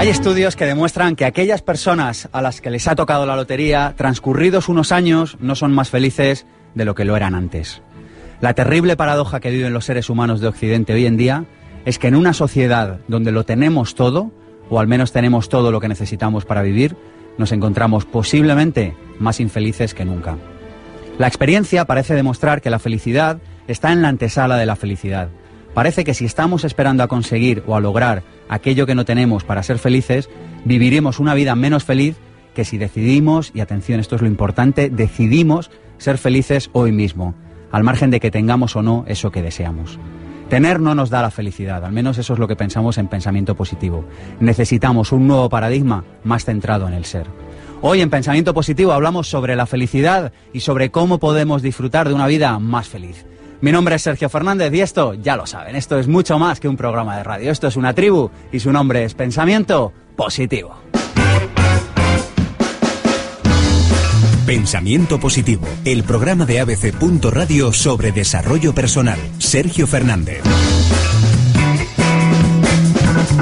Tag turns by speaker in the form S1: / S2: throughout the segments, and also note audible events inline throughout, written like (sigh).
S1: Hay estudios que demuestran que aquellas personas a las que les ha tocado la lotería, transcurridos unos años, no son más felices de lo que lo eran antes. La terrible paradoja que viven los seres humanos de Occidente hoy en día es que en una sociedad donde lo tenemos todo, o al menos tenemos todo lo que necesitamos para vivir, nos encontramos posiblemente más infelices que nunca. La experiencia parece demostrar que la felicidad está en la antesala de la felicidad. Parece que si estamos esperando a conseguir o a lograr aquello que no tenemos para ser felices, viviremos una vida menos feliz que si decidimos, y atención, esto es lo importante, decidimos ser felices hoy mismo, al margen de que tengamos o no eso que deseamos. Tener no nos da la felicidad, al menos eso es lo que pensamos en pensamiento positivo. Necesitamos un nuevo paradigma más centrado en el ser. Hoy en Pensamiento Positivo hablamos sobre la felicidad y sobre cómo podemos disfrutar de una vida más feliz. Mi nombre es Sergio Fernández y esto, ya lo saben, esto es mucho más que un programa de radio. Esto es una tribu y su nombre es Pensamiento Positivo.
S2: Pensamiento Positivo, el programa de ABC. Radio sobre desarrollo personal. Sergio Fernández.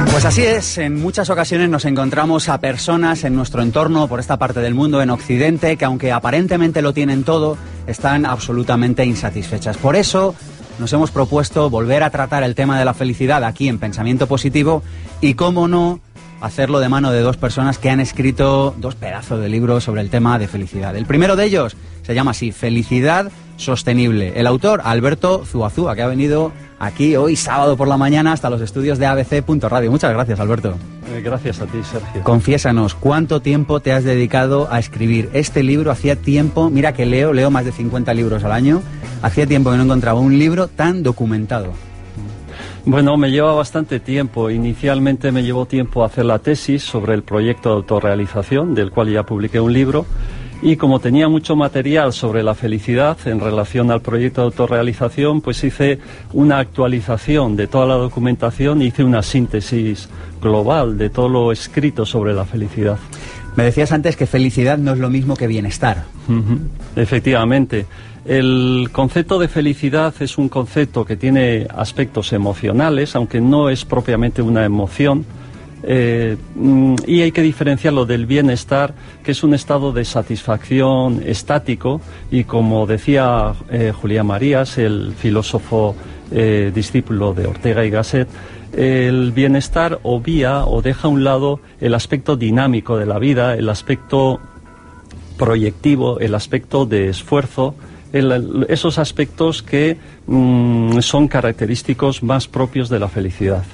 S1: Pues así es, en muchas ocasiones nos encontramos a personas en nuestro entorno, por esta parte del mundo, en Occidente, que aunque aparentemente lo tienen todo, están absolutamente insatisfechas. Por eso nos hemos propuesto volver a tratar el tema de la felicidad aquí en Pensamiento Positivo y, cómo no, hacerlo de mano de dos personas que han escrito dos pedazos de libros sobre el tema de felicidad. El primero de ellos se llama así, Felicidad Sostenible. El autor, Alberto Zuazúa, que ha venido aquí hoy sábado por la mañana hasta los estudios de ABC.radio. Muchas gracias, Alberto.
S3: Eh, gracias a ti, Sergio.
S1: Confiésanos, ¿cuánto tiempo te has dedicado a escribir este libro? Hacía tiempo, mira que leo, leo más de 50 libros al año, hacía tiempo que no encontraba un libro tan documentado.
S3: Bueno, me lleva bastante tiempo. Inicialmente me llevó tiempo hacer la tesis sobre el proyecto de autorrealización, del cual ya publiqué un libro. Y como tenía mucho material sobre la felicidad en relación al proyecto de autorrealización, pues hice una actualización de toda la documentación, hice una síntesis global de todo lo escrito sobre la felicidad.
S1: Me decías antes que felicidad no es lo mismo que bienestar.
S3: Efectivamente. El concepto de felicidad es un concepto que tiene aspectos emocionales, aunque no es propiamente una emoción, eh, mm, y hay que diferenciarlo del bienestar, que es un estado de satisfacción estático y como decía eh, Julián Marías, el filósofo eh, discípulo de Ortega y Gasset, el bienestar obvia o deja a un lado el aspecto dinámico de la vida, el aspecto proyectivo, el aspecto de esfuerzo, esos aspectos que mm, son característicos más propios de la felicidad.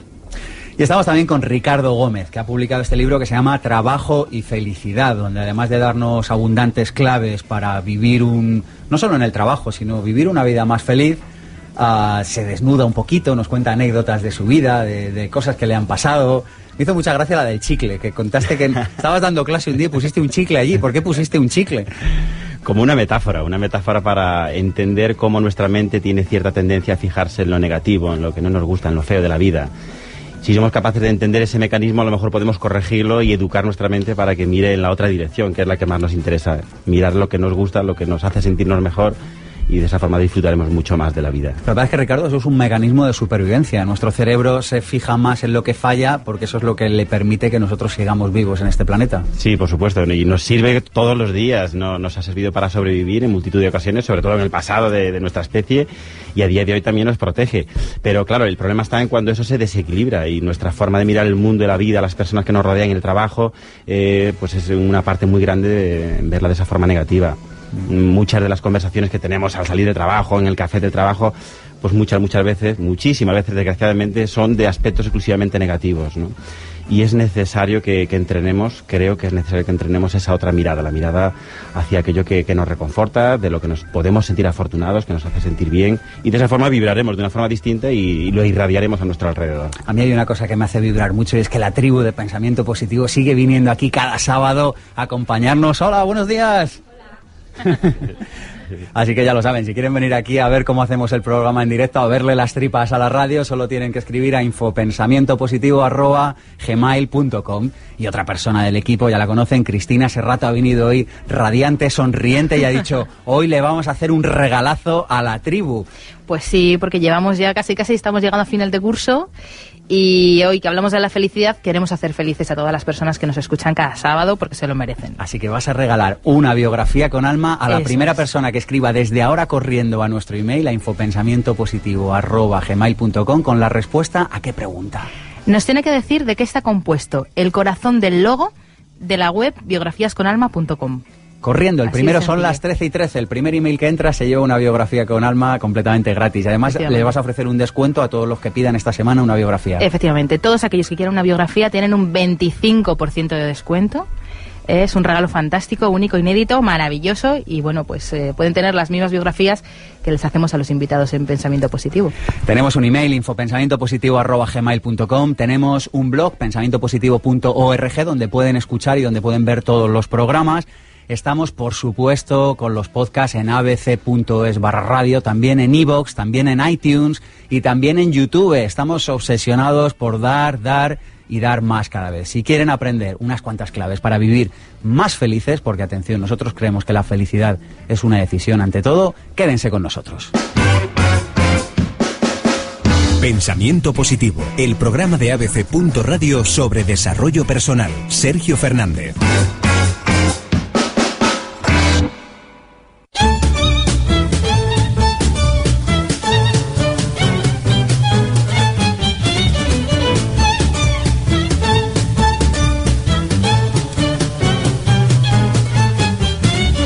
S1: Y estamos también con Ricardo Gómez, que ha publicado este libro que se llama Trabajo y Felicidad, donde además de darnos abundantes claves para vivir un, no solo en el trabajo, sino vivir una vida más feliz, ah, se desnuda un poquito, nos cuenta anécdotas de su vida, de, cosas que le han pasado. Me hizo mucha gracia la del chicle, que contaste que (laughs) estabas dando clase un día y pusiste un chicle allí. ¿Por qué pusiste un chicle?
S4: Como una metáfora, una metáfora para entender cómo nuestra mente tiene cierta tendencia a fijarse en lo negativo, en lo que no nos gusta, en lo feo de la vida si somos capaces de entender ese mecanismo, a lo mejor podemos corregirlo y educar nuestra mente para que mire en la otra dirección, que es la que más nos interesa. Mirar lo que nos gusta, lo que nos hace sentirnos mejor y de esa forma disfrutaremos mucho más de la vida.
S1: La verdad es que, Ricardo, eso es un mecanismo de supervivencia. Nuestro cerebro se fija más en lo que falla porque eso es lo que le permite que nosotros sigamos vivos en este planeta.
S4: Sí, por supuesto, y nos sirve todos los días, ¿no? nos ha servido para sobrevivir en multitud de ocasiones, sobre todo en el pasado de, nuestra especie, y a día de hoy también nos protege. Pero claro, el problema está en cuando eso se desequilibra y nuestra forma de mirar el mundo y la vida, las personas que nos rodean en el trabajo, eh, pues es una parte muy grande de verla de esa forma negativa muchas de las conversaciones que tenemos al salir de trabajo, en el café de trabajo, pues muchas, muchas veces, muchísimas veces desgraciadamente, son de aspectos exclusivamente negativos. Y es necesario que, entrenemos, creo que es necesario que entrenemos esa otra mirada, la mirada hacia aquello que, nos reconforta, de lo que nos podemos sentir afortunados, que nos hace sentir bien, y de esa forma vibraremos de una forma distinta y, lo irradiaremos a nuestro alrededor.
S1: A mí hay una cosa que me hace vibrar mucho y es que la tribu de pensamiento positivo sigue viniendo aquí cada sábado a acompañarnos. Hola, buenos días. (laughs) Así que ya lo saben, si quieren venir aquí a ver cómo hacemos el programa en directo, a verle las tripas a la radio, solo tienen que escribir a infopensamientopositivo.gmail.com Y otra persona del equipo, ya la conocen, Cristina Serrato ha venido hoy radiante, sonriente y ha dicho, (laughs) hoy le vamos a hacer un regalazo a la tribu.
S5: Pues sí, porque llevamos ya casi casi estamos llegando a final de curso y hoy que hablamos de la felicidad queremos hacer felices a todas las personas que nos escuchan cada sábado porque se lo merecen.
S1: Así que vas a regalar una biografía con alma a la primera persona que escriba desde ahora corriendo a nuestro email a infopensamientopositivo@gmail.com con la respuesta a qué pregunta.
S5: Nos tiene que decir de qué está compuesto el corazón del logo de la web biografíasconalma.com
S1: corriendo. El primero son las 13 y 13. El primer email que entra se lleva una biografía con alma completamente gratis. Además, le vas a ofrecer un descuento a todos los que pidan esta semana una biografía.
S5: Efectivamente, todos aquellos que quieran una biografía tienen un 25% de descuento. Es un regalo fantástico, único, inédito, maravilloso y bueno, pues eh, pueden tener las mismas biografías que les hacemos a los invitados en Pensamiento Positivo.
S1: Tenemos un email, infopensamientopositivo.gmail.com, tenemos un blog, pensamientopositivo.org, donde pueden escuchar y donde pueden ver todos los programas. Estamos, por supuesto, con los podcasts en abc.es barra radio, también en iVoox, también en iTunes y también en YouTube. Estamos obsesionados por dar, dar y dar más cada vez. Si quieren aprender unas cuantas claves para vivir más felices, porque atención, nosotros creemos que la felicidad es una decisión ante todo, quédense con nosotros.
S2: Pensamiento Positivo, el programa de ABC. Radio sobre desarrollo personal. Sergio Fernández.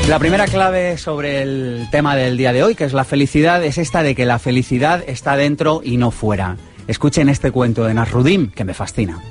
S1: La primera clave sobre el tema del día de hoy, que es la felicidad, es esta de que la felicidad está dentro y no fuera. Escuchen este cuento de Nasrudim, que me fascina.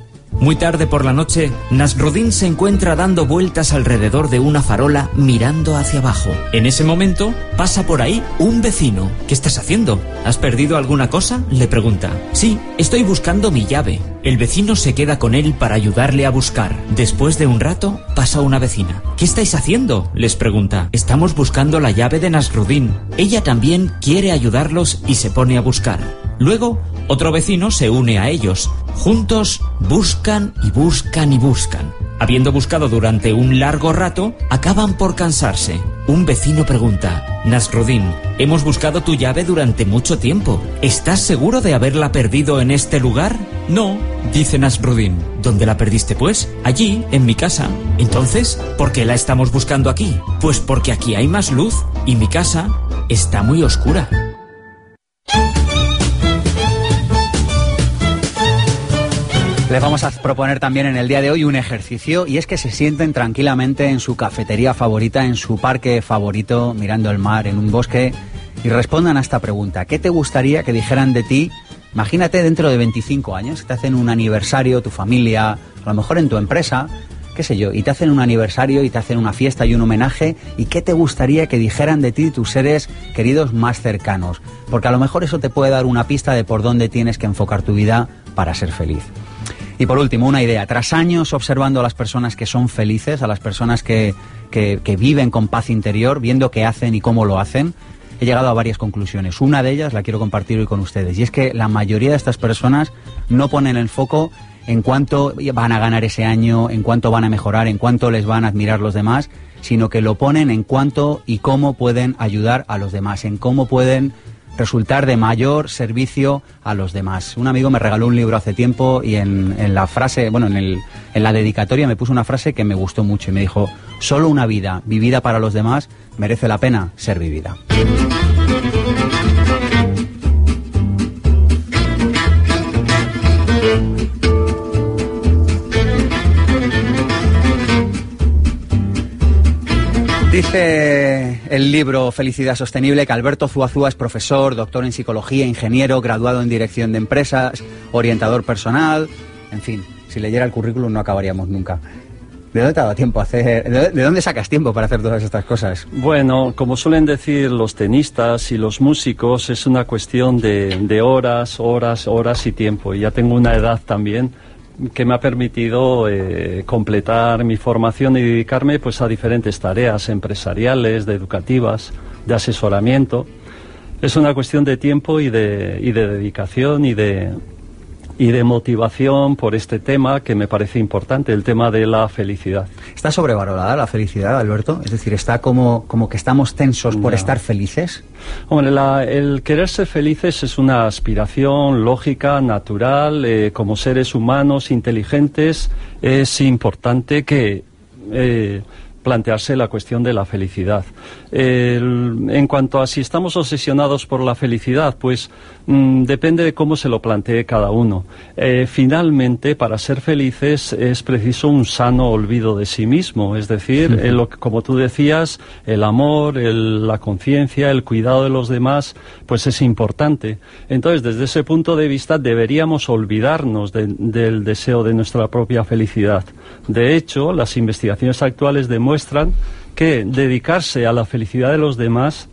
S6: Muy tarde por la noche, Nasruddin se encuentra dando vueltas alrededor de una farola mirando hacia abajo. En ese momento, pasa por ahí un vecino. ¿Qué estás haciendo? ¿Has perdido alguna cosa? Le pregunta. Sí, estoy buscando mi llave. El vecino se queda con él para ayudarle a buscar. Después de un rato, pasa una vecina. ¿Qué estáis haciendo? les pregunta. Estamos buscando la llave de Nasruddin. Ella también quiere ayudarlos y se pone a buscar. Luego, otro vecino se une a ellos. Juntos buscan y buscan y buscan. Habiendo buscado durante un largo rato, acaban por cansarse. Un vecino pregunta, Nasruddin, hemos buscado tu llave durante mucho tiempo. ¿Estás seguro de haberla perdido en este lugar? No, dice Nasruddin. ¿Dónde la perdiste pues? Allí, en mi casa. Entonces, ¿por qué la estamos buscando aquí? Pues porque aquí hay más luz y mi casa está muy oscura.
S1: Les vamos a proponer también en el día de hoy un ejercicio y es que se sienten tranquilamente en su cafetería favorita, en su parque favorito, mirando el mar, en un bosque y respondan a esta pregunta. ¿Qué te gustaría que dijeran de ti? Imagínate dentro de 25 años, te hacen un aniversario, tu familia, a lo mejor en tu empresa, qué sé yo, y te hacen un aniversario y te hacen una fiesta y un homenaje, ¿y qué te gustaría que dijeran de ti tus seres queridos más cercanos? Porque a lo mejor eso te puede dar una pista de por dónde tienes que enfocar tu vida para ser feliz. Y por último, una idea. Tras años observando a las personas que son felices, a las personas que, que, viven con paz interior, viendo qué hacen y cómo lo hacen, he llegado a varias conclusiones. Una de ellas la quiero compartir hoy con ustedes. Y es que la mayoría de estas personas no ponen el foco en cuánto van a ganar ese año, en cuánto van a mejorar, en cuánto les van a admirar los demás, sino que lo ponen en cuánto y cómo pueden ayudar a los demás, en cómo pueden resultar de mayor servicio a los demás. Un amigo me regaló un libro hace tiempo y en, la frase, bueno, en, el, en la dedicatoria me puso una frase que me gustó mucho y me dijo, solo una vida vivida para los demás merece la pena ser vivida. Dice el libro Felicidad Sostenible que Alberto Zuazúa es profesor, doctor en psicología, ingeniero, graduado en dirección de empresas, orientador personal, en fin, si leyera el currículum no acabaríamos nunca. ¿De dónde te tiempo hacer? ¿De dónde sacas tiempo para hacer todas estas cosas?
S3: Bueno, como suelen decir los tenistas y los músicos, es una cuestión de, de horas, horas, horas y tiempo. Y ya tengo una edad también que me ha permitido eh, completar mi formación y dedicarme pues a diferentes tareas empresariales, de educativas, de asesoramiento. Es una cuestión de tiempo y de, y de dedicación y de, y de motivación por este tema que me parece importante, el tema de la felicidad.
S1: ¿Está sobrevalorada la felicidad, Alberto? Es decir, ¿está como, como que estamos tensos por estar felices?
S3: Hombre, el querer ser felices es una aspiración lógica, natural, eh, como seres humanos inteligentes es importante que... Eh, plantearse la cuestión de la felicidad. En cuanto a si estamos obsesionados por la felicidad, pues mm, depende de cómo se lo plantee cada uno. Eh, finalmente, para ser felices es preciso un sano olvido de sí mismo, es decir, lo, como tú decías, el amor, la conciencia, el cuidado de los demás, pues es importante. Entonces, desde ese punto de vista, deberíamos olvidarnos del deseo de nuestra propia felicidad. De hecho, las investigaciones actuales demuestran que dedicarse a la felicidad de los demás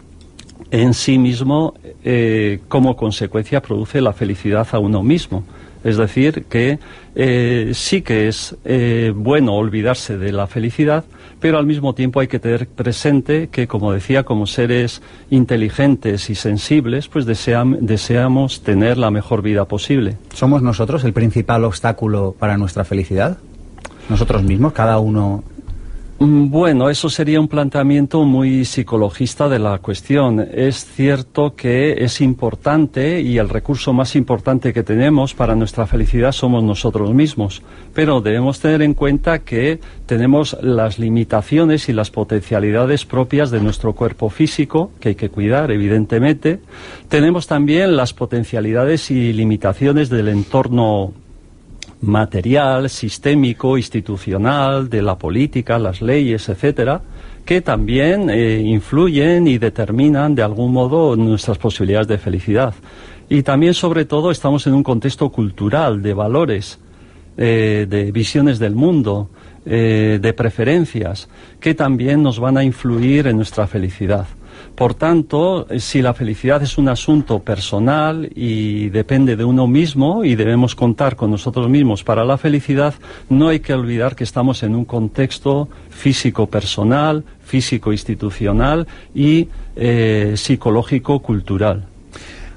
S3: en sí mismo, eh, como consecuencia, produce la felicidad a uno mismo. Es decir, que eh, sí que es eh, bueno olvidarse de la felicidad, pero al mismo tiempo hay que tener presente que, como decía, como seres inteligentes y sensibles, pues deseamos tener la mejor vida posible.
S1: ¿Somos nosotros el principal obstáculo para nuestra felicidad? nosotros mismos, cada uno
S3: bueno, eso sería un planteamiento muy psicologista de la cuestión. Es cierto que es importante y el recurso más importante que tenemos para nuestra felicidad somos nosotros mismos, pero debemos tener en cuenta que tenemos las limitaciones y las potencialidades propias de nuestro cuerpo físico, que hay que cuidar, evidentemente. Tenemos también las potencialidades y limitaciones del entorno material, sistémico, institucional, de la política, las leyes, etcétera, que también eh, influyen y determinan de algún modo nuestras posibilidades de felicidad. Y también, sobre todo, estamos en un contexto cultural de valores, eh, de visiones del mundo, eh, de preferencias, que también nos van a influir en nuestra felicidad. Por tanto, eh, si la felicidad es un asunto personal y depende de uno mismo y debemos contar con nosotros mismos para la felicidad, no hay que olvidar que estamos en un contexto físico personal, físico institucional y eh, psicológico cultural.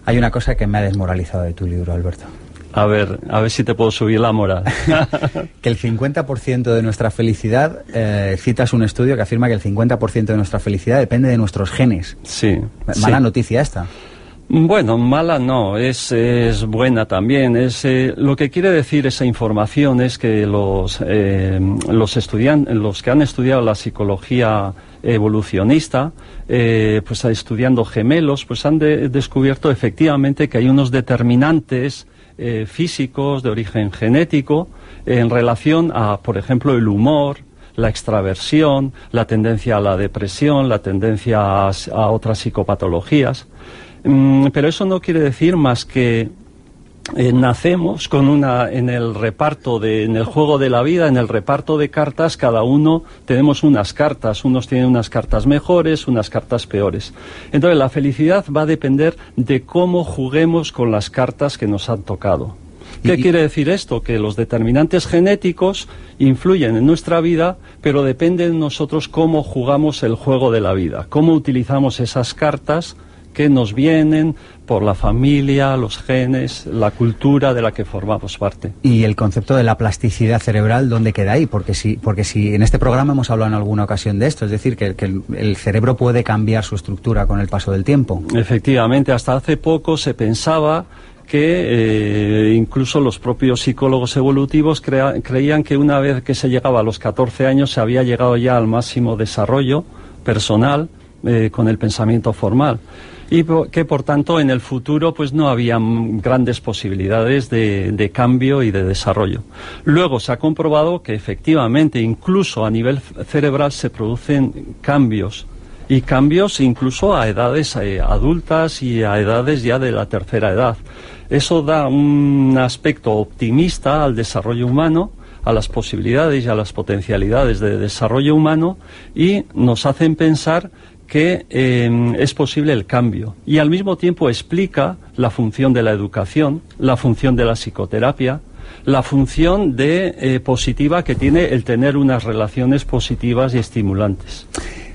S1: Hay una cosa que me ha desmoralizado de tu libro, Alberto.
S3: A ver, a ver si te puedo subir la moral. (laughs)
S1: que el 50% de nuestra felicidad, eh, citas un estudio que afirma que el 50% de nuestra felicidad depende de nuestros genes.
S3: Sí.
S1: Mala noticia esta.
S3: Bueno, mala no, es, es buena también. Es, eh, lo que quiere decir esa información es que los, eh, los estudiantes, los que han estudiado la psicología evolucionista, eh, pues estudiando gemelos, pues han descubierto efectivamente que hay unos determinantes eh, físicos de origen genético en relación a, por ejemplo, el humor, la extraversión, la tendencia a la depresión, la tendencia a, otras psicopatologías. Mm, pero eso no quiere decir más que eh, nacemos con una en el reparto de en el juego de la vida en el reparto de cartas cada uno tenemos unas cartas. Unos tienen unas cartas mejores unas cartas peores. Entonces la felicidad va a depender de cómo juguemos con las cartas que nos han tocado. ¿Qué quiere decir esto? Que los determinantes genéticos influyen en nuestra vida, pero depende de nosotros cómo jugamos el juego de la vida, cómo utilizamos esas cartas que nos vienen por la familia, los genes, la cultura de la que formamos parte.
S1: Y el concepto de la plasticidad cerebral, ¿dónde queda ahí? Porque si, porque si en este programa hemos hablado en alguna ocasión de esto, es decir, que, el, cerebro puede cambiar su estructura con el paso del tiempo.
S3: Efectivamente, hasta hace poco se pensaba que eh, incluso los propios psicólogos evolutivos creían que una vez que se llegaba a los 14 años se había llegado ya al máximo desarrollo personal eh, con el pensamiento formal y que por tanto en el futuro pues no había grandes posibilidades de, cambio y de desarrollo. Luego se ha comprobado que efectivamente incluso a nivel cerebral se producen cambios y cambios incluso a edades eh, adultas y a edades ya de la tercera edad. Eso da un aspecto optimista al desarrollo humano a las posibilidades y a las potencialidades de desarrollo humano y nos hacen pensar que em, es posible el cambio y al mismo tiempo explica la función de la educación, la función de la psicoterapia, la función de eh, positiva que tiene el tener unas relaciones positivas y estimulantes.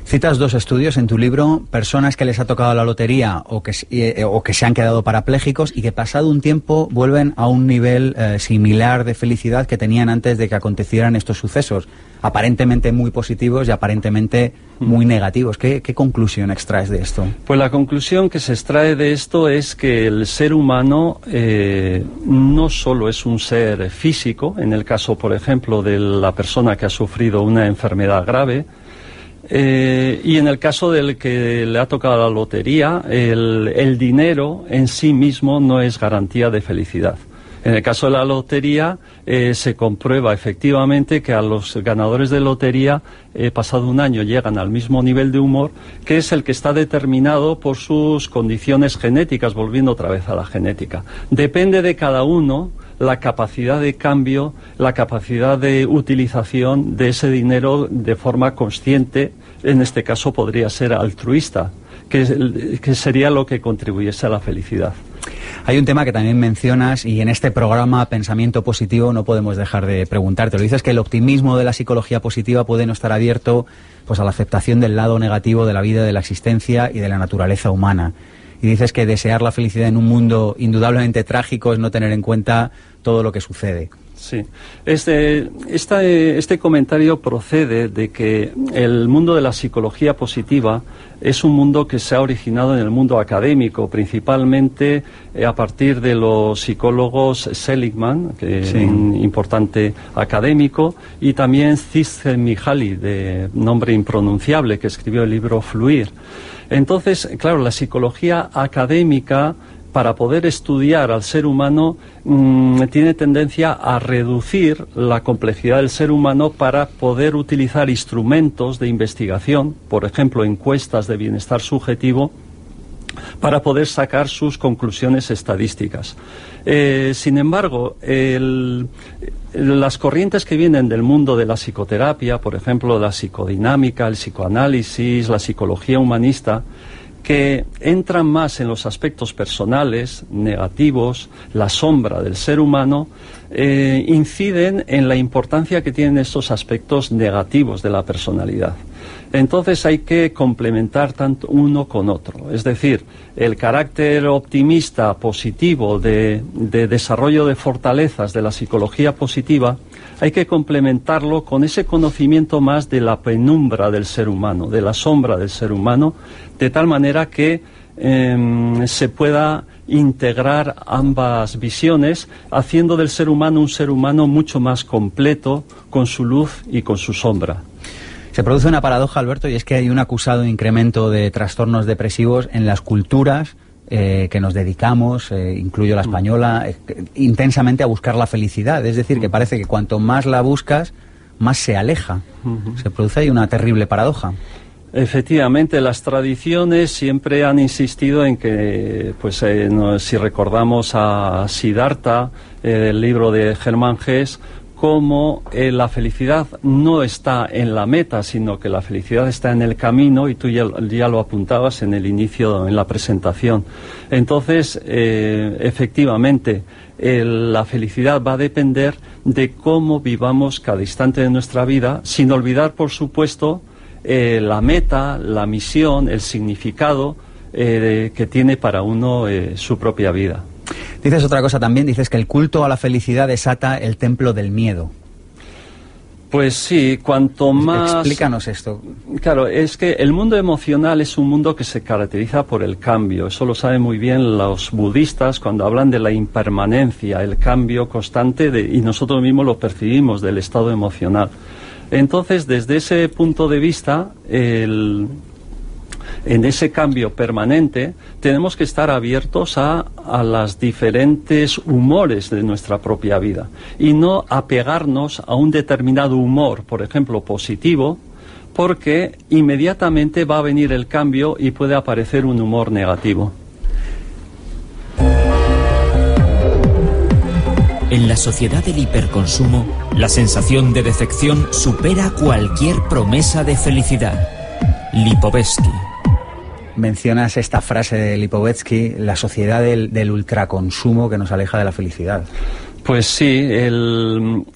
S1: Citas dos estudios en tu libro, personas que les ha tocado la lotería o que, eh, o que se han quedado parapléjicos y que pasado un tiempo vuelven a un nivel eh, similar de felicidad que tenían antes de que acontecieran estos sucesos, aparentemente muy positivos y aparentemente muy negativos. ¿Qué, conclusión extraes de esto?
S3: Pues la conclusión que se extrae de esto es que el ser humano eh, no solo es un ser físico, en el caso, por ejemplo, de la persona que ha sufrido una enfermedad grave, eh, y en el caso del que le ha tocado la lotería, el, dinero en sí mismo no es garantía de felicidad. En el caso de la lotería, eh, se comprueba efectivamente que a los ganadores de lotería, eh, pasado un año, llegan al mismo nivel de humor, que es el que está determinado por sus condiciones genéticas, volviendo otra vez a la genética. Depende de cada uno la capacidad de cambio, la capacidad de utilización de ese dinero de forma consciente, en este caso podría ser altruista, que, que sería lo que contribuyese a la felicidad.
S1: Hay un tema que también mencionas y en este programa Pensamiento Positivo no podemos dejar de preguntarte. Lo dices que el optimismo de la psicología positiva puede no estar abierto pues a la aceptación del lado negativo de la vida, de la existencia y de la naturaleza humana. Y dices que desear la felicidad en un mundo indudablemente trágico es no tener en cuenta todo lo que sucede.
S3: Sí, este, este comentario procede de que el mundo de la psicología positiva es un mundo que se ha originado en el mundo académico, principalmente eh, a partir de los psicólogos Seligman, que es un importante académico, y también Csikszentmihalyi, de nombre impronunciable, que escribió el libro Fluir. Entonces, claro, la psicología académica para poder estudiar al ser humano mm, tiene tendencia a reducir la complejidad del ser humano para poder utilizar instrumentos de investigación, por ejemplo, encuestas de bienestar subjetivo, para poder sacar sus conclusiones estadísticas. Eh, sin embargo, las corrientes que vienen del mundo de la psicoterapia, por ejemplo, la psicodinámica, el psicoanálisis, la psicología humanista, que entran más en los aspectos personales, negativos, la sombra del ser humano, eh, inciden en la importancia que tienen estos aspectos negativos de la personalidad. Entonces hay que complementar tanto uno con otro. Es decir, el carácter optimista, positivo, de, de desarrollo de fortalezas de la psicología positiva, hay que complementarlo con ese conocimiento más de la penumbra del ser humano, de la sombra del ser humano, de tal manera que em, se pueda integrar ambas visiones, haciendo del ser humano un ser humano mucho más completo, con su luz y con su sombra.
S1: Se produce una paradoja, Alberto, y es que hay un acusado incremento de trastornos depresivos en las culturas eh, que nos dedicamos, eh, incluyo la mm. española, eh, intensamente a buscar la felicidad. Es decir, que mm. parece que cuanto más la buscas, más se aleja. Se produce ahí una terrible paradoja.
S3: Efectivamente, las tradiciones siempre han insistido en que, pues, si recordamos a Siddhartha, el libro de Germán Gess, cómo eh, la felicidad no está en la meta, sino que la felicidad está en el camino y tú ya, lo apuntabas en el inicio, en la presentación. Entonces, eh, efectivamente, la felicidad va a depender de cómo vivamos cada instante de nuestra vida, sin olvidar, por supuesto, eh, la meta, la misión, el significado que tiene para uno su propia vida.
S1: Dices otra cosa también, dices que el culto a la felicidad desata el templo del miedo.
S3: Pues sí, cuanto más...
S1: Explícanos esto.
S3: Claro, es que el mundo emocional es un mundo que se caracteriza por el cambio. Eso lo saben muy bien los budistas cuando hablan de la impermanencia, el cambio constante, de, y nosotros mismos lo percibimos del estado emocional. Entonces, desde ese punto de vista, el, en ese cambio permanente, tenemos que estar abiertos a, a los diferentes humores de nuestra propia vida y no apegarnos a un determinado humor, por ejemplo, positivo, porque inmediatamente va a venir el cambio y puede aparecer un humor negativo.
S6: En la sociedad del hiperconsumo, la sensación de decepción supera cualquier promesa de felicidad. Lipovetsky
S1: mencionas esta frase de Lipovetsky, la sociedad del, ultraconsumo que nos aleja de la felicidad.
S3: Pues sí,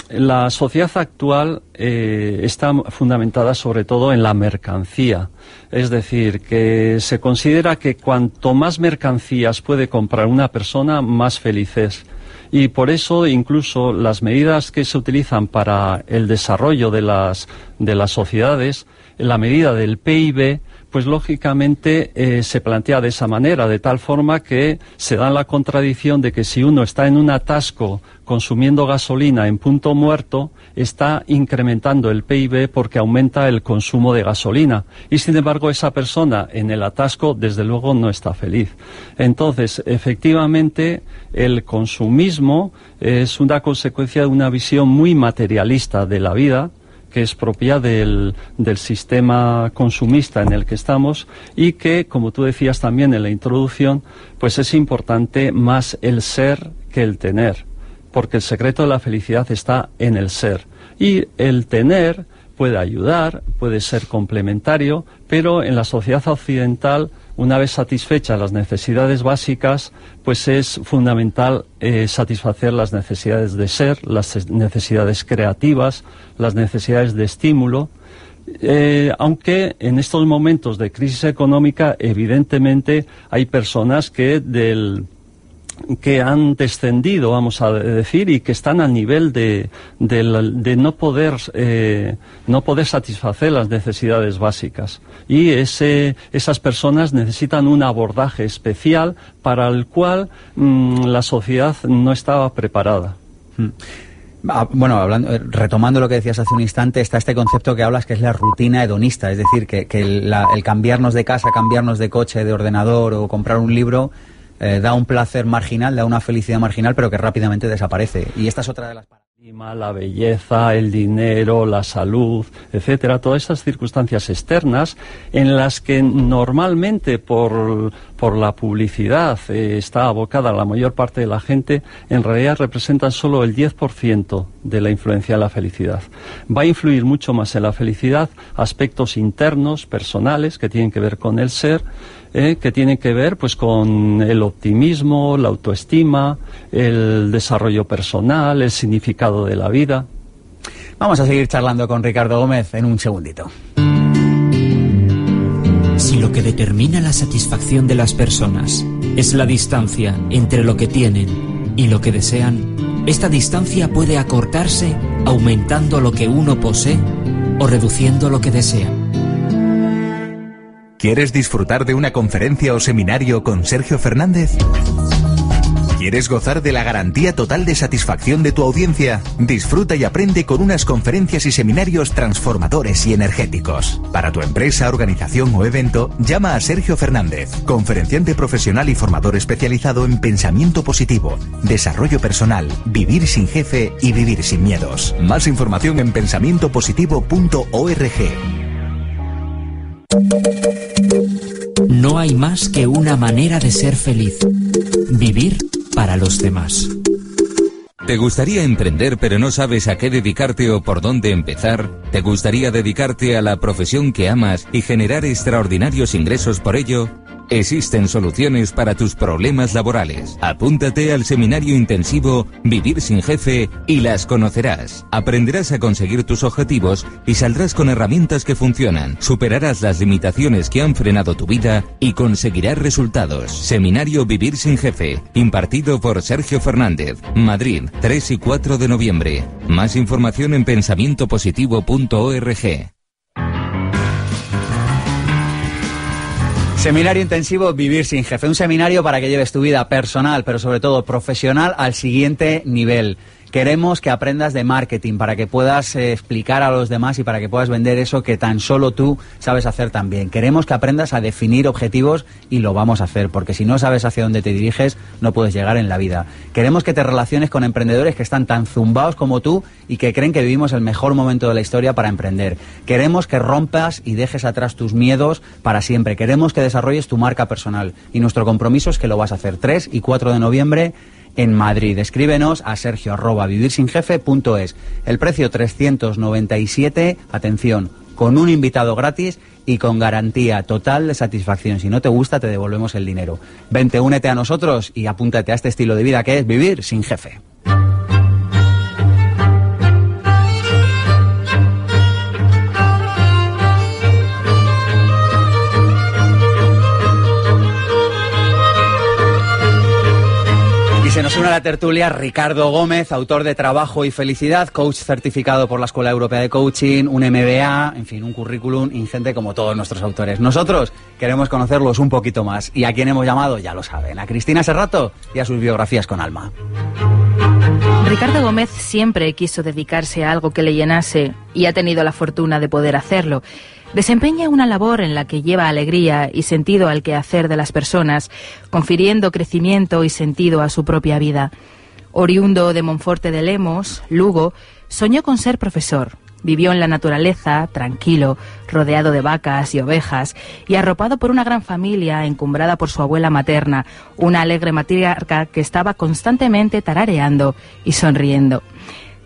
S3: la sociedad actual eh, está fundamentada sobre todo en la mercancía. Es decir, que se considera que cuanto más mercancías puede comprar una persona, más feliz es. Y por eso incluso las medidas que se utilizan para el desarrollo de las, de las sociedades, la medida del PIB, pues lógicamente eh, se plantea de esa manera, de tal forma que se da la contradicción de que si uno está en un atasco consumiendo gasolina en punto muerto, está incrementando el PIB porque aumenta el consumo de gasolina. Y sin embargo, esa persona en el atasco, desde luego, no está feliz. Entonces, efectivamente, el consumismo es una consecuencia de una visión muy materialista de la vida, que es propia del, del, sistema consumista en el que estamos y que, como tú decías también en la introducción, pues es importante más el ser que el tener, porque el secreto de la felicidad está en el ser. Y el tener puede ayudar, puede ser complementario, pero en la sociedad occidental una vez satisfechas las necesidades básicas, pues es fundamental eh, satisfacer las necesidades de ser, las necesidades creativas, las necesidades de estímulo. Eh, aunque en estos momentos de crisis económica, evidentemente hay personas que del que han descendido, vamos a decir, y que están al nivel de, no, poder, eh, no poder satisfacer las necesidades básicas. Y ese, esas personas necesitan un abordaje especial para el cual mm, la sociedad no estaba preparada.
S1: Hmm. Ah, bueno, hablando, eh, retomando lo que decías hace un instante, está este concepto que hablas que es la rutina hedonista, es decir, que, el cambiarnos de casa, cambiarnos de coche, de ordenador o comprar un libro eh, da un placer marginal, da una felicidad marginal, pero que rápidamente desaparece. Y esta es otra de las
S3: la belleza, el dinero, la salud, etcétera, todas esas circunstancias externas en las que normalmente por, por la publicidad eh, está abocada la mayor parte de la gente, en realidad representan solo el 10% de la influencia en la felicidad. Va a influir mucho más en la felicidad aspectos internos, personales, que tienen que ver con el ser, eh, que tienen que ver pues con el optimismo, la autoestima, el desarrollo personal, el significado de la vida.
S1: Vamos a seguir charlando con Ricardo Gómez en un segundito.
S6: Si lo que determina la satisfacción de las personas es la distancia entre lo que tienen y lo que desean, esta distancia puede acortarse aumentando lo que uno posee o reduciendo lo que desea.
S2: ¿Quieres disfrutar de una conferencia o seminario con Sergio Fernández? ¿Quieres gozar de la garantía total de satisfacción de tu audiencia? Disfruta y aprende con unas conferencias y seminarios transformadores y energéticos. Para tu empresa, organización o evento, llama a Sergio Fernández, conferenciante profesional y formador especializado en pensamiento positivo, desarrollo personal, vivir sin jefe y vivir sin miedos. Más información en pensamientopositivo.org.
S6: No hay más que una manera de ser feliz. Vivir para los demás.
S2: ¿Te gustaría emprender pero no sabes a qué dedicarte o por dónde empezar? ¿Te gustaría dedicarte a la profesión que amas y generar extraordinarios ingresos por ello? Existen soluciones para tus problemas laborales. Apúntate al seminario intensivo Vivir sin jefe y las conocerás. Aprenderás a conseguir tus objetivos y saldrás con herramientas que funcionan. Superarás las limitaciones que han frenado tu vida y conseguirás resultados. Seminario Vivir sin jefe, impartido por Sergio Fernández, Madrid, 3 y 4 de noviembre. Más información en pensamientopositivo.org.
S1: Seminario intensivo Vivir sin jefe. Un seminario para que lleves tu vida personal, pero sobre todo profesional, al siguiente nivel. Queremos que aprendas de marketing para que puedas eh, explicar a los demás y para que puedas vender eso que tan solo tú sabes hacer también. Queremos que aprendas a definir objetivos y lo vamos a hacer, porque si no sabes hacia dónde te diriges, no puedes llegar en la vida. Queremos que te relaciones con emprendedores que están tan zumbados como tú y que creen que vivimos el mejor momento de la historia para emprender. Queremos que rompas y dejes atrás tus miedos para siempre. Queremos que desarrolles tu marca personal y nuestro compromiso es que lo vas a hacer 3 y 4 de noviembre en Madrid. Escríbenos a sergio arroba vivirsinjefe.es. El precio 397, atención, con un invitado gratis y con garantía total de satisfacción. Si no te gusta, te devolvemos el dinero. Vente, únete a nosotros y apúntate a este estilo de vida que es vivir sin jefe. Se nos une a la tertulia Ricardo Gómez, autor de Trabajo y Felicidad, coach certificado por la Escuela Europea de Coaching, un MBA, en fin, un currículum ingente como todos nuestros autores. Nosotros queremos conocerlos un poquito más y a quien hemos llamado ya lo saben, a Cristina Serrato y a sus biografías con alma.
S5: Ricardo Gómez siempre quiso dedicarse a algo que le llenase y ha tenido la fortuna de poder hacerlo. Desempeña una labor en la que lleva alegría y sentido al quehacer de las personas, confiriendo crecimiento y sentido a su propia vida. Oriundo de Monforte de Lemos, Lugo, soñó con ser profesor. Vivió en la naturaleza, tranquilo, rodeado de vacas y ovejas, y arropado por una gran familia encumbrada por su abuela materna, una alegre matriarca que estaba constantemente tarareando y sonriendo.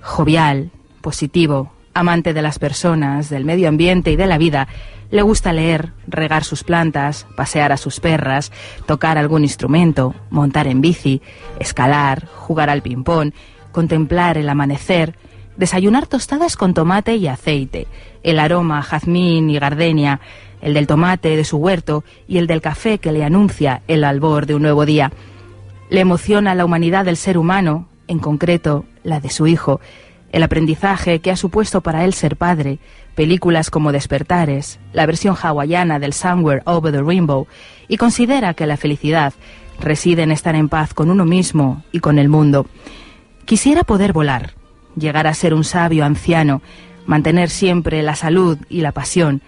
S5: Jovial, positivo, amante de las personas, del medio ambiente y de la vida, le gusta leer, regar sus plantas, pasear a sus perras, tocar algún instrumento, montar en bici, escalar, jugar al ping-pong, contemplar el amanecer, desayunar tostadas con tomate y aceite, el aroma jazmín y gardenia, el del tomate de su huerto y el del café que le anuncia el albor de un nuevo día. Le emociona la humanidad del ser humano, en concreto la de su hijo, el aprendizaje que ha supuesto para él ser padre, películas como Despertares, la versión hawaiana del Somewhere Over the Rainbow, y considera que la felicidad reside en estar en paz con uno mismo y con el mundo. Quisiera poder volar, llegar a ser un sabio anciano, mantener siempre la salud y la pasión,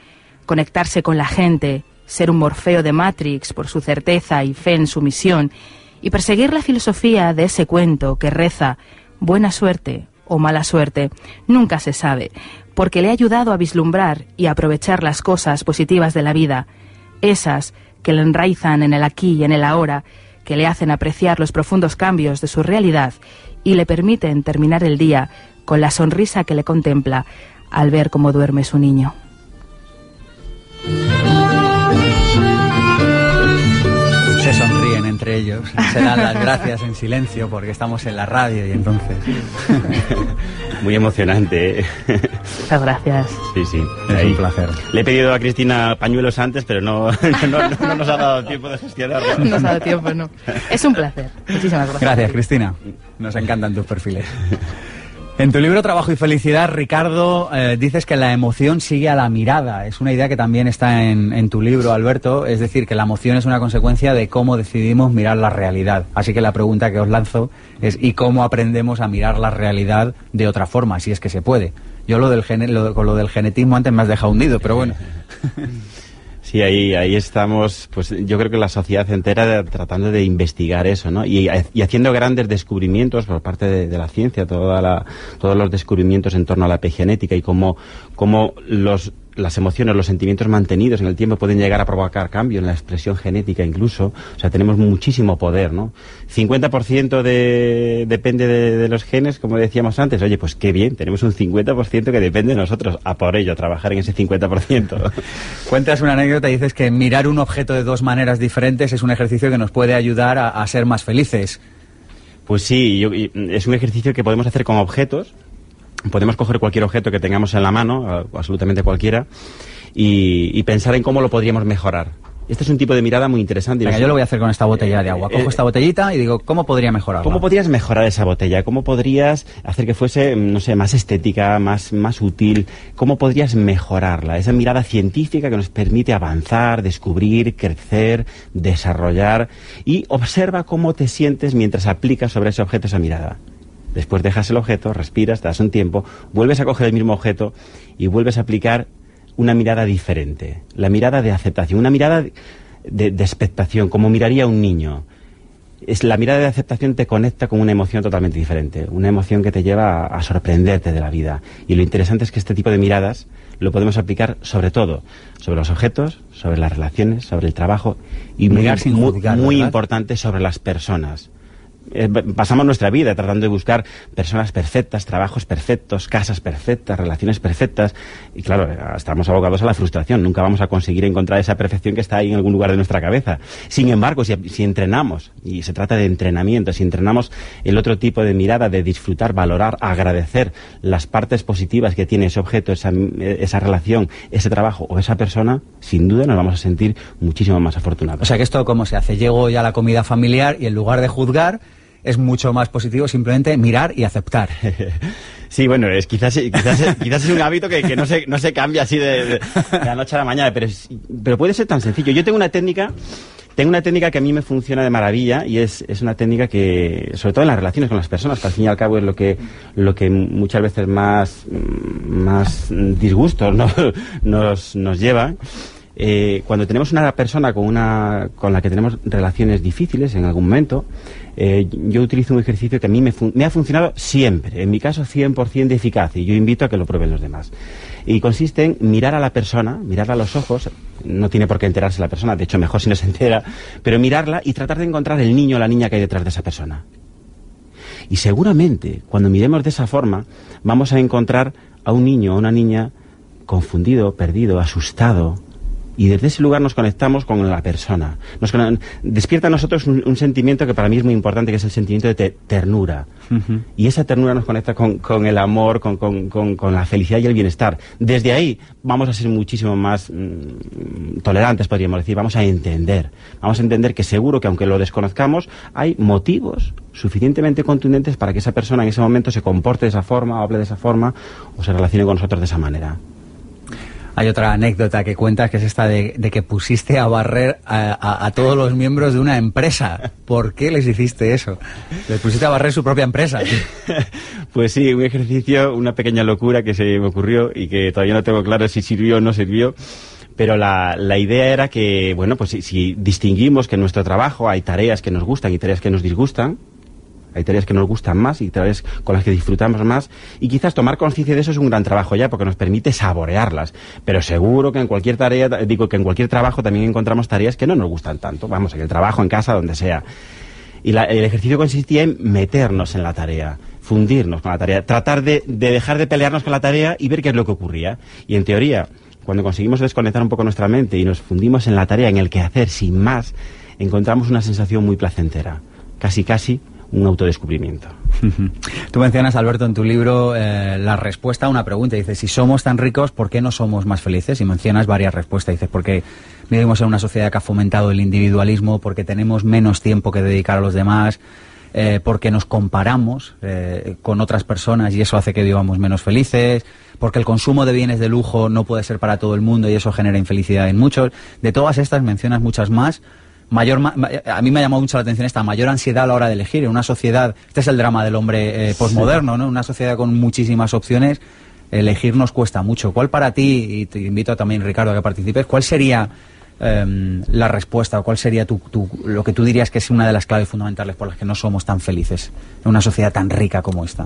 S5: conectarse con la gente, ser un Morfeo de Matrix por su certeza y fe en su misión, y perseguir la filosofía de ese cuento que reza buena suerte o mala suerte, nunca se sabe, porque le ha ayudado a vislumbrar y aprovechar las cosas positivas de la vida, esas que le enraizan en el aquí y en el ahora, que le hacen apreciar los profundos cambios de su realidad y le permiten terminar el día con la sonrisa que le contempla al ver cómo duerme su niño.
S1: Entre ellos, se dan las gracias en silencio porque estamos en la radio y entonces... (laughs)
S4: Muy emocionante, ¿eh?
S5: Muchas gracias.
S4: Sí, sí.
S1: Es
S4: Ahí.
S1: un placer.
S4: Le he pedido a Cristina pañuelos antes, pero no, (laughs) no, no- no nos ha dado tiempo de gestionarlo. (laughs)
S5: No se ha dado tiempo, no. Es un placer. Muchísimas gracias.
S1: Gracias, Cristina. Nos encantan tus perfiles. En tu libro Trabajo y Felicidad, Ricardo, eh, dices que la emoción sigue a la mirada. Es una idea que también está en, en tu libro, Alberto. Es decir, que la emoción es una consecuencia de cómo decidimos mirar la realidad. Así que la pregunta que os lanzo es ¿y cómo aprendemos a mirar la realidad de otra forma, si es que se puede? Yo lo del, gene- lo- con lo del genetismo antes me has dejado hundido, pero bueno. (laughs)
S4: Sí, ahí, ahí estamos, pues yo creo que la sociedad entera tratando de investigar eso, ¿no? Y, y haciendo grandes descubrimientos por parte de, de la ciencia, toda la- todos los descubrimientos en torno a la epigenética y cómo, cómo los, las emociones, los sentimientos mantenidos en el tiempo pueden llegar a provocar cambio en la expresión genética incluso. O sea, tenemos muchísimo poder, ¿no? 50% de, depende de, de los genes, como decíamos antes. Oye, pues qué bien, tenemos un 50% que depende de nosotros. A por ello, a trabajar en ese 50%. (laughs)
S1: Cuentas una anécdota y dices que mirar un objeto de dos maneras diferentes es un ejercicio que nos puede ayudar a, a ser más felices.
S4: Pues sí, yo- y, es un ejercicio que podemos hacer con objetos. Podemos coger cualquier objeto que tengamos en la mano, absolutamente cualquiera, y, y pensar en cómo lo podríamos mejorar. Este es un tipo de mirada muy interesante.
S1: Venga, yo lo voy a hacer con esta botella de agua. Cojo
S4: eh,
S1: esta botellita y digo, ¿cómo podría mejorarla?
S4: ¿Cómo podrías mejorar esa botella? ¿Cómo podrías hacer que fuese, mm, no sé, más estética, más, más útil? ¿Cómo podrías mejorarla? Esa mirada científica que nos permite avanzar, descubrir, crecer, desarrollar y observa cómo te sientes mientras aplicas sobre ese objeto esa mirada. Después dejas el objeto, respiras, te das un tiempo, vuelves a coger el mismo objeto y vuelves a aplicar una mirada diferente. La mirada de aceptación, una mirada de, de expectación, como miraría un niño es la mirada de aceptación te conecta con una emoción totalmente diferente, una emoción que te lleva a, a sorprenderte de la vida. Y lo interesante es que este tipo de miradas lo podemos aplicar sobre todo, sobre los objetos, sobre las relaciones, sobre el trabajo y muy,
S1: Mirar sin
S4: muy-
S1: juzgar,
S4: muy
S1: ¿verdad?
S4: importante sobre las personas. Eh, pasamos nuestra vida tratando de buscar personas perfectas, trabajos perfectos, casas perfectas, relaciones perfectas. Y claro, estamos abocados a la frustración. Nunca vamos a conseguir encontrar esa perfección que está ahí en algún lugar de nuestra cabeza. Sin embargo, si, si entrenamos, y se trata de entrenamiento, si entrenamos el otro tipo de mirada, de disfrutar, valorar, agradecer las partes positivas que tiene ese objeto, esa, esa relación, ese trabajo o esa persona, sin duda nos vamos a sentir muchísimo más afortunados.
S1: O sea que esto, ¿cómo se hace? Llego ya a la comida familiar y en lugar de juzgar, es mucho más positivo simplemente mirar y aceptar. (laughs)
S4: Sí, bueno, es quizás, quizás, quizás es un hábito que, no, se, no se cambia así de, la noche a la mañana, pero, pero puede ser tan sencillo. Yo tengo una técnica tengo una técnica que a mí me funciona de maravilla y es, es, una técnica que, sobre todo en las relaciones con las personas, que al fin y al cabo es lo que, lo que muchas veces más, más disgustos (laughs) nos, nos lleva. Eh, cuando tenemos una persona con, una, con la que tenemos relaciones difíciles en algún momento, eh, yo utilizo un ejercicio que a mí me, me, ha funcionado siempre, en mi caso 100% de eficaz, y yo invito a que lo prueben los demás. Y consiste en mirar a la persona, mirarla a los ojos, no tiene por qué enterarse la persona, de hecho mejor si no se entera, pero mirarla y tratar de encontrar el niño o la niña que hay detrás de esa persona. Y seguramente, cuando miremos de esa forma, vamos a encontrar a un niño o una niña confundido, perdido, asustado, y desde ese lugar nos conectamos con la persona. Nos despierta a nosotros un, sentimiento que para mí es muy importante, que es el sentimiento de ternura. Y esa ternura nos conecta con, el amor, con, la felicidad y el bienestar. Desde ahí vamos a ser muchísimo más mm, tolerantes, podríamos decir. Vamos a entender. Vamos a entender que seguro que aunque lo desconozcamos, hay motivos suficientemente contundentes para que esa persona en ese momento se comporte de esa forma, hable de esa forma o se relacione con nosotros de esa manera.
S1: Hay otra anécdota que cuentas que es esta de, que pusiste a barrer a, todos los miembros de una empresa. ¿Por qué les hiciste eso? Les pusiste a barrer su propia empresa. (laughs)
S4: pues sí, un ejercicio, una pequeña locura que se me ocurrió y que todavía no tengo claro si sirvió o no sirvió pero la, idea era que, bueno, pues si, distinguimos que en nuestro trabajo hay tareas que nos gustan y tareas que nos disgustan, hay tareas que nos gustan más y tareas con las que disfrutamos más. Y quizás tomar conciencia de eso es un gran trabajo ya, porque nos permite saborearlas. Pero seguro que en cualquier tarea, digo que en cualquier trabajo también encontramos tareas que no nos gustan tanto. Vamos, en el trabajo, en casa, donde sea. Y el ejercicio consistía en meternos en la tarea, fundirnos con la tarea, tratar de, de dejar de pelearnos con la tarea y ver qué es lo que ocurría. Y en teoría, cuando conseguimos desconectar un poco nuestra mente y nos fundimos en la tarea, en el que hacer sin más, encontramos una sensación muy placentera. Casi, casi un autodescubrimiento. (laughs)
S1: Tú mencionas, Alberto, en tu libro eh, la respuesta a una pregunta. Dices, si somos tan ricos, ¿por qué no somos más felices? Y mencionas varias respuestas. Dices, porque vivimos en una sociedad que ha fomentado el individualismo, porque tenemos menos tiempo que dedicar a los demás, eh, porque nos comparamos eh, con otras personas y eso hace que vivamos menos felices, porque el consumo de bienes de lujo no puede ser para todo el mundo y eso genera infelicidad en muchos. De todas estas mencionas muchas más mayor a mí me ha llamado mucho la atención esta mayor ansiedad a la hora de elegir. En una sociedad este es el drama del hombre eh, posmoderno no una sociedad con muchísimas opciones elegir nos cuesta mucho. Cuál para ti y te invito también Ricardo a que participes cuál sería em, la respuesta o cuál sería tu, lo que tú dirías que es una de las claves fundamentales por las que no somos tan felices en una sociedad tan rica como esta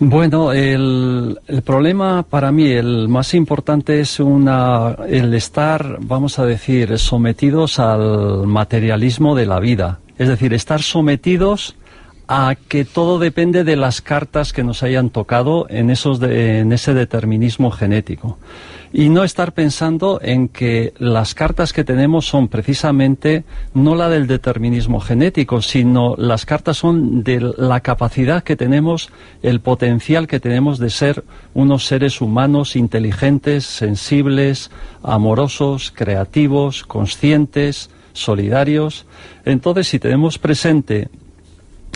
S3: bueno, el, el, problema para mí, el más importante es una, el estar, vamos a decir, sometidos al materialismo de la vida. Es decir, estar sometidos a que todo depende de las cartas que nos hayan tocado en, esos en ese determinismo genético y no estar pensando en que las cartas que tenemos son precisamente no la del determinismo genético, sino las cartas son de la capacidad que tenemos, el potencial que tenemos de ser unos seres humanos inteligentes, sensibles, amorosos, creativos, conscientes, solidarios. Entonces, si tenemos presente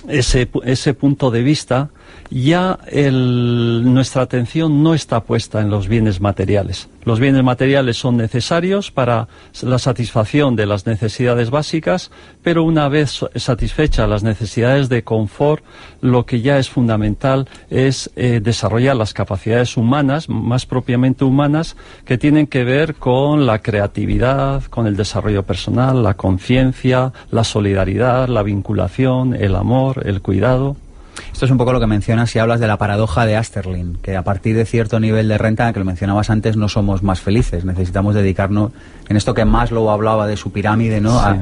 S3: ese, ese punto de vista, ya nuestra atención no está puesta en los bienes materiales. Los bienes materiales son necesarios para la satisfacción de las necesidades básicas, pero una vez satisfechas las necesidades de confort, lo que ya es fundamental es eh, desarrollar las capacidades humanas, más propiamente humanas, que tienen que ver con la creatividad, con el desarrollo personal, la conciencia, la solidaridad, la vinculación, el amor, el cuidado.
S1: Esto es un poco lo que mencionas si hablas de la paradoja de Asterlin, que a partir de cierto nivel de renta, que lo mencionabas antes, no somos más felices. Necesitamos dedicarnos, en esto que Maslow hablaba de su pirámide, ¿no? A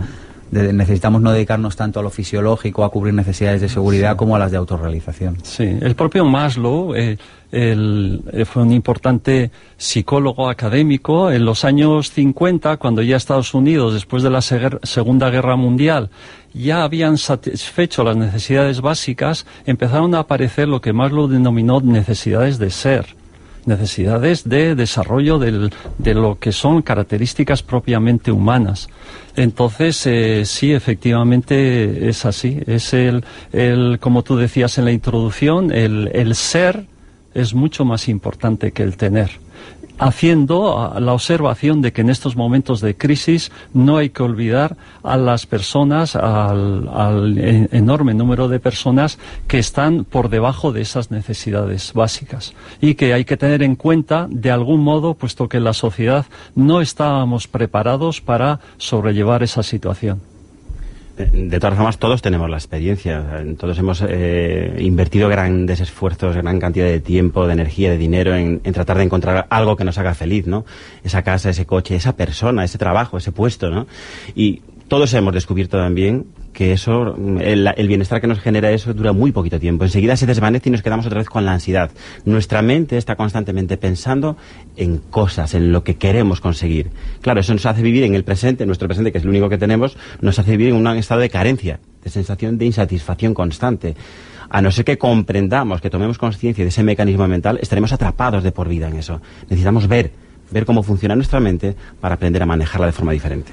S1: necesitamos no dedicarnos tanto a lo fisiológico, a cubrir necesidades de seguridad, como a las de autorrealización.
S3: Sí, el propio Maslow eh, fue un importante psicólogo académico. En los años 50, cuando ya Estados Unidos, después de la Segunda Guerra Mundial, ya habían satisfecho las necesidades básicas, empezaron a aparecer lo que Maslow denominó necesidades de ser necesidades de desarrollo de lo que son características propiamente humanas. Entonces, eh, sí, efectivamente es así. Es el, el, como tú decías en la introducción, el, el ser es mucho más importante que el tener haciendo la observación de que en estos momentos de crisis no hay que olvidar a las personas, al, enorme número de personas que están por debajo de esas necesidades básicas y que hay que tener en cuenta de algún modo, puesto que la sociedad no estábamos preparados para sobrellevar esa situación.
S4: De todas formas, todos tenemos la experiencia. Todos hemos eh, invertido grandes esfuerzos, gran cantidad de tiempo, de energía, de dinero en, tratar de encontrar algo que nos haga feliz, ¿no? Esa casa, ese coche, esa persona, ese trabajo, ese puesto, ¿no? Y todos hemos descubierto también que eso, el, bienestar que nos genera eso dura muy poquito tiempo. Enseguida se desvanece y nos quedamos otra vez con la ansiedad. Nuestra mente está constantemente pensando en cosas, en lo que queremos conseguir. Claro, eso nos hace vivir en el presente, nuestro presente, que es lo único que tenemos, nos hace vivir en un estado de carencia, de sensación de insatisfacción constante. A no ser que comprendamos, que tomemos conciencia de ese mecanismo mental, estaremos atrapados de por vida en eso. Necesitamos ver, ver cómo funciona nuestra mente para aprender a manejarla de forma diferente.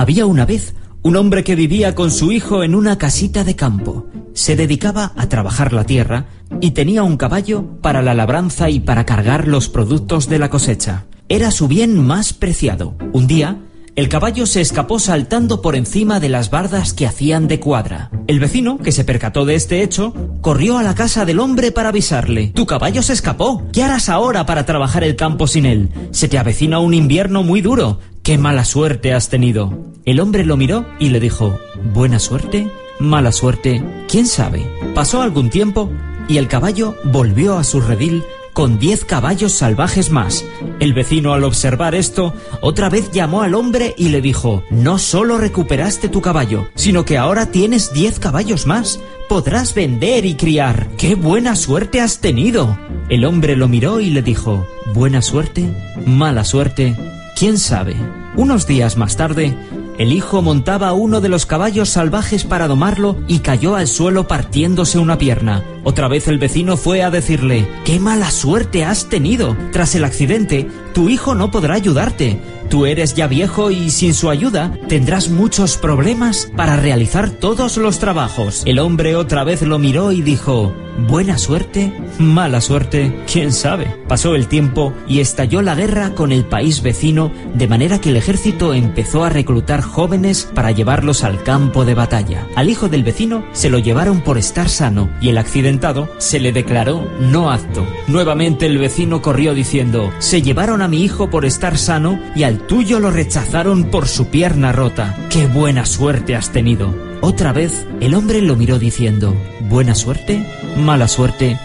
S6: Había una vez un hombre que vivía con su hijo en una casita de campo. Se dedicaba a trabajar la tierra y tenía un caballo para la labranza y para cargar los productos de la cosecha. Era su bien más preciado. Un día, el caballo se escapó saltando por encima de las bardas que hacían de cuadra. El vecino, que se percató de este hecho, corrió a la casa del hombre para avisarle. Tu caballo se escapó. ¿Qué harás ahora para trabajar el campo sin él? Se te avecina un invierno muy duro. ¡Qué mala suerte has tenido! El hombre lo miró y le dijo, ¿buena suerte? ¿Mala suerte? ¿Quién sabe? Pasó algún tiempo y el caballo volvió a su redil con diez caballos salvajes más. El vecino al observar esto, otra vez llamó al hombre y le dijo, no solo recuperaste tu caballo, sino que ahora tienes diez caballos más. Podrás vender y criar. ¡Qué buena suerte has tenido! El hombre lo miró y le dijo, ¿buena suerte? ¿Mala suerte? ¿Quién sabe? Unos días más tarde, el hijo montaba uno de los caballos salvajes para domarlo y cayó al suelo partiéndose una pierna. Otra vez el vecino fue a decirle, ¡Qué mala suerte has tenido! Tras el accidente, tu hijo no podrá ayudarte. Tú eres ya viejo y sin su ayuda tendrás muchos problemas para realizar todos los trabajos. El hombre otra vez lo miró y dijo, Buena suerte, mala suerte, quién sabe. Pasó el tiempo y estalló la guerra con el país vecino, de manera que el ejército empezó a reclutar jóvenes para llevarlos al campo de batalla. Al hijo del vecino se lo llevaron por estar sano y el accidentado se le declaró no apto. Nuevamente el vecino corrió diciendo, se llevaron a mi hijo por estar sano y al tuyo lo rechazaron por su pierna rota. ¡Qué buena suerte has tenido! Otra vez el hombre lo miró diciendo, ¿buena suerte? ¿Mala suerte?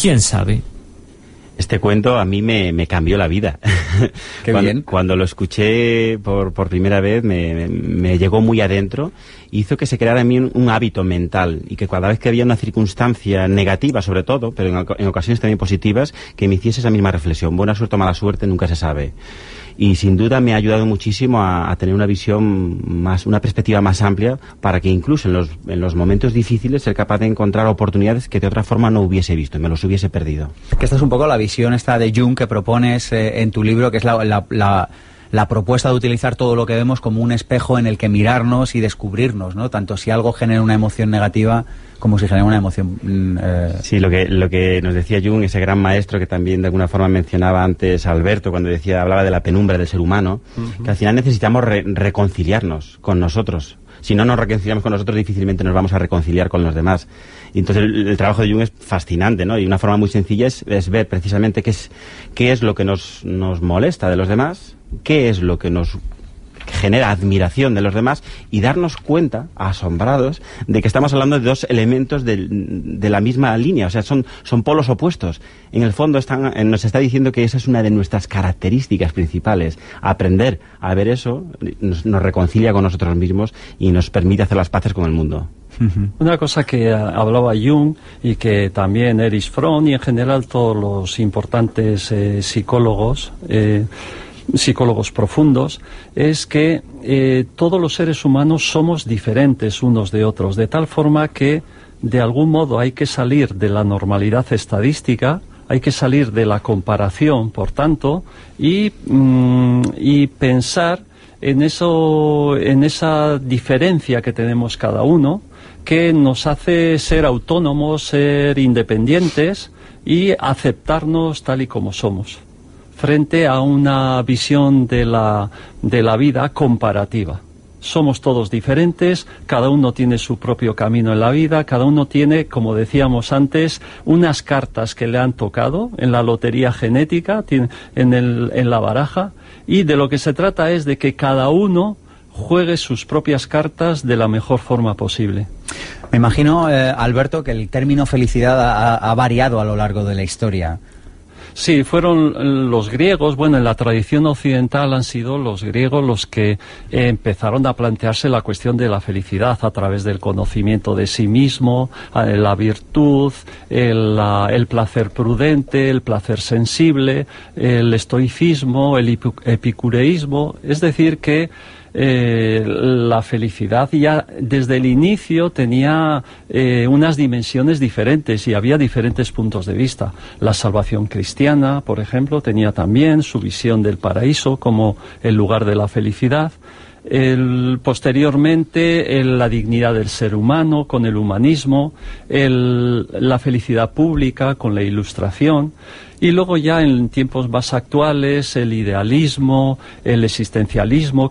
S6: ¿Quién sabe?
S4: Este cuento a mí me, cambió la vida. (laughs)
S1: Qué
S4: cuando,
S1: bien.
S4: Cuando lo escuché por, por primera vez me, llegó muy adentro hizo que se creara en mí un, hábito mental y que cada vez que había una circunstancia negativa sobre todo, pero en, en ocasiones también positivas, que me hiciese esa misma reflexión. Buena suerte o mala suerte nunca se sabe y sin duda me ha ayudado muchísimo a, tener una visión más, una perspectiva más amplia para que incluso en los, en los momentos difíciles ser capaz de encontrar oportunidades que de otra forma no hubiese visto, me los hubiese perdido.
S1: Que esta es un poco la visión esta de Jung que propones eh, en tu libro, que es la, propuesta de utilizar todo lo que vemos como un espejo en el que mirarnos y descubrirnos, ¿no? Tanto si algo genera una emoción negativa como si genera una emoción.
S4: Mm, eh... Sí, lo que, lo que nos decía Jung, ese gran maestro que también de alguna forma mencionaba antes Alberto cuando decía, hablaba de la penumbra del ser humano, que al final necesitamos reconciliarnos con nosotros. Si no nos reconciliamos con nosotros, difícilmente nos vamos a reconciliar con los demás. Y entonces el, trabajo de Jung es fascinante, ¿no? Y una forma muy sencilla es, es ver precisamente qué es, qué es lo que nos, nos molesta de los demás, qué es lo que nos genera admiración de los demás y darnos cuenta, asombrados, de que estamos hablando de dos elementos de, de la misma línea, o sea, son, son polos opuestos. En el fondo están, eh, nos está diciendo que esa es una de nuestras características principales. Aprender a ver eso nos, nos reconcilia con nosotros mismos y nos permite hacer las paces con el mundo.
S3: Una cosa que hablaba Jung y que también Erich Fromm y en general todos los importantes eh, psicólogos, eh, psicólogos profundos, es que eh, todos los seres humanos somos diferentes unos de otros, de tal forma que de algún modo hay que salir de la normalidad estadística, hay que salir de la comparación, por tanto, y, mm, y pensar en eso, en esa diferencia que tenemos cada uno, que nos hace ser autónomos, ser independientes y aceptarnos tal y como somos, frente a una visión de la, de la vida comparativa. Somos todos diferentes, cada uno tiene su propio camino en la vida, cada uno tiene, como decíamos antes, unas cartas que le han tocado en la lotería genética, en, el, en la baraja, y de lo que se trata es de que cada uno juegue sus propias cartas de la mejor forma posible.
S1: Me imagino, eh, Alberto, que el término felicidad ha, ha, variado a lo largo de la historia.
S3: Sí, fueron los griegos, bueno, en la tradición occidental han sido los griegos los que empezaron a plantearse la cuestión de la felicidad a través del conocimiento de sí mismo, eh, la virtud, el, el placer prudente, el placer sensible, el estoicismo, el epicureísmo, es decir, que eh, la felicidad ya desde el inicio tenía eh, unas dimensiones diferentes y había diferentes puntos de vista. La salvación cristiana, por ejemplo, tenía también su visión del paraíso como el lugar de la felicidad. El, posteriormente el, la dignidad del ser humano con el humanismo, el, la felicidad pública con la ilustración y luego ya en tiempos más actuales el idealismo, el existencialismo,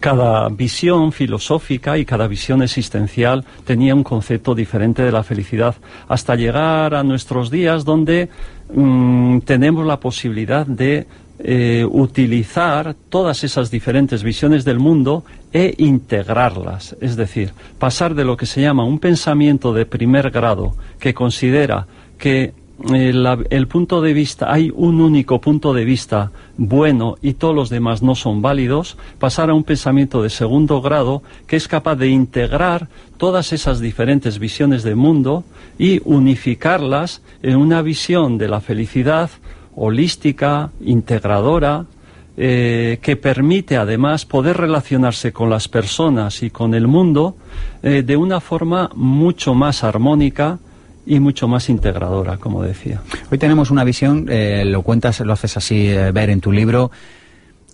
S3: cada visión filosófica y cada visión existencial tenía un concepto diferente de la felicidad, hasta llegar a nuestros días donde mmm, tenemos la posibilidad de eh, utilizar todas esas diferentes visiones del mundo e integrarlas, es decir, pasar de lo que se llama un pensamiento de primer grado que considera que el, el, punto de vista, hay un único punto de vista bueno y todos los demás no son válidos, pasar a un pensamiento de segundo grado que es capaz de integrar todas esas diferentes visiones del mundo y unificarlas en una visión de la felicidad holística, integradora, eh, que permite además poder relacionarse con las personas y con el mundo eh, de una forma mucho más armónica, y mucho más integradora, como decía.
S1: Hoy tenemos una visión, eh, lo cuentas, lo haces así eh, ver en tu libro,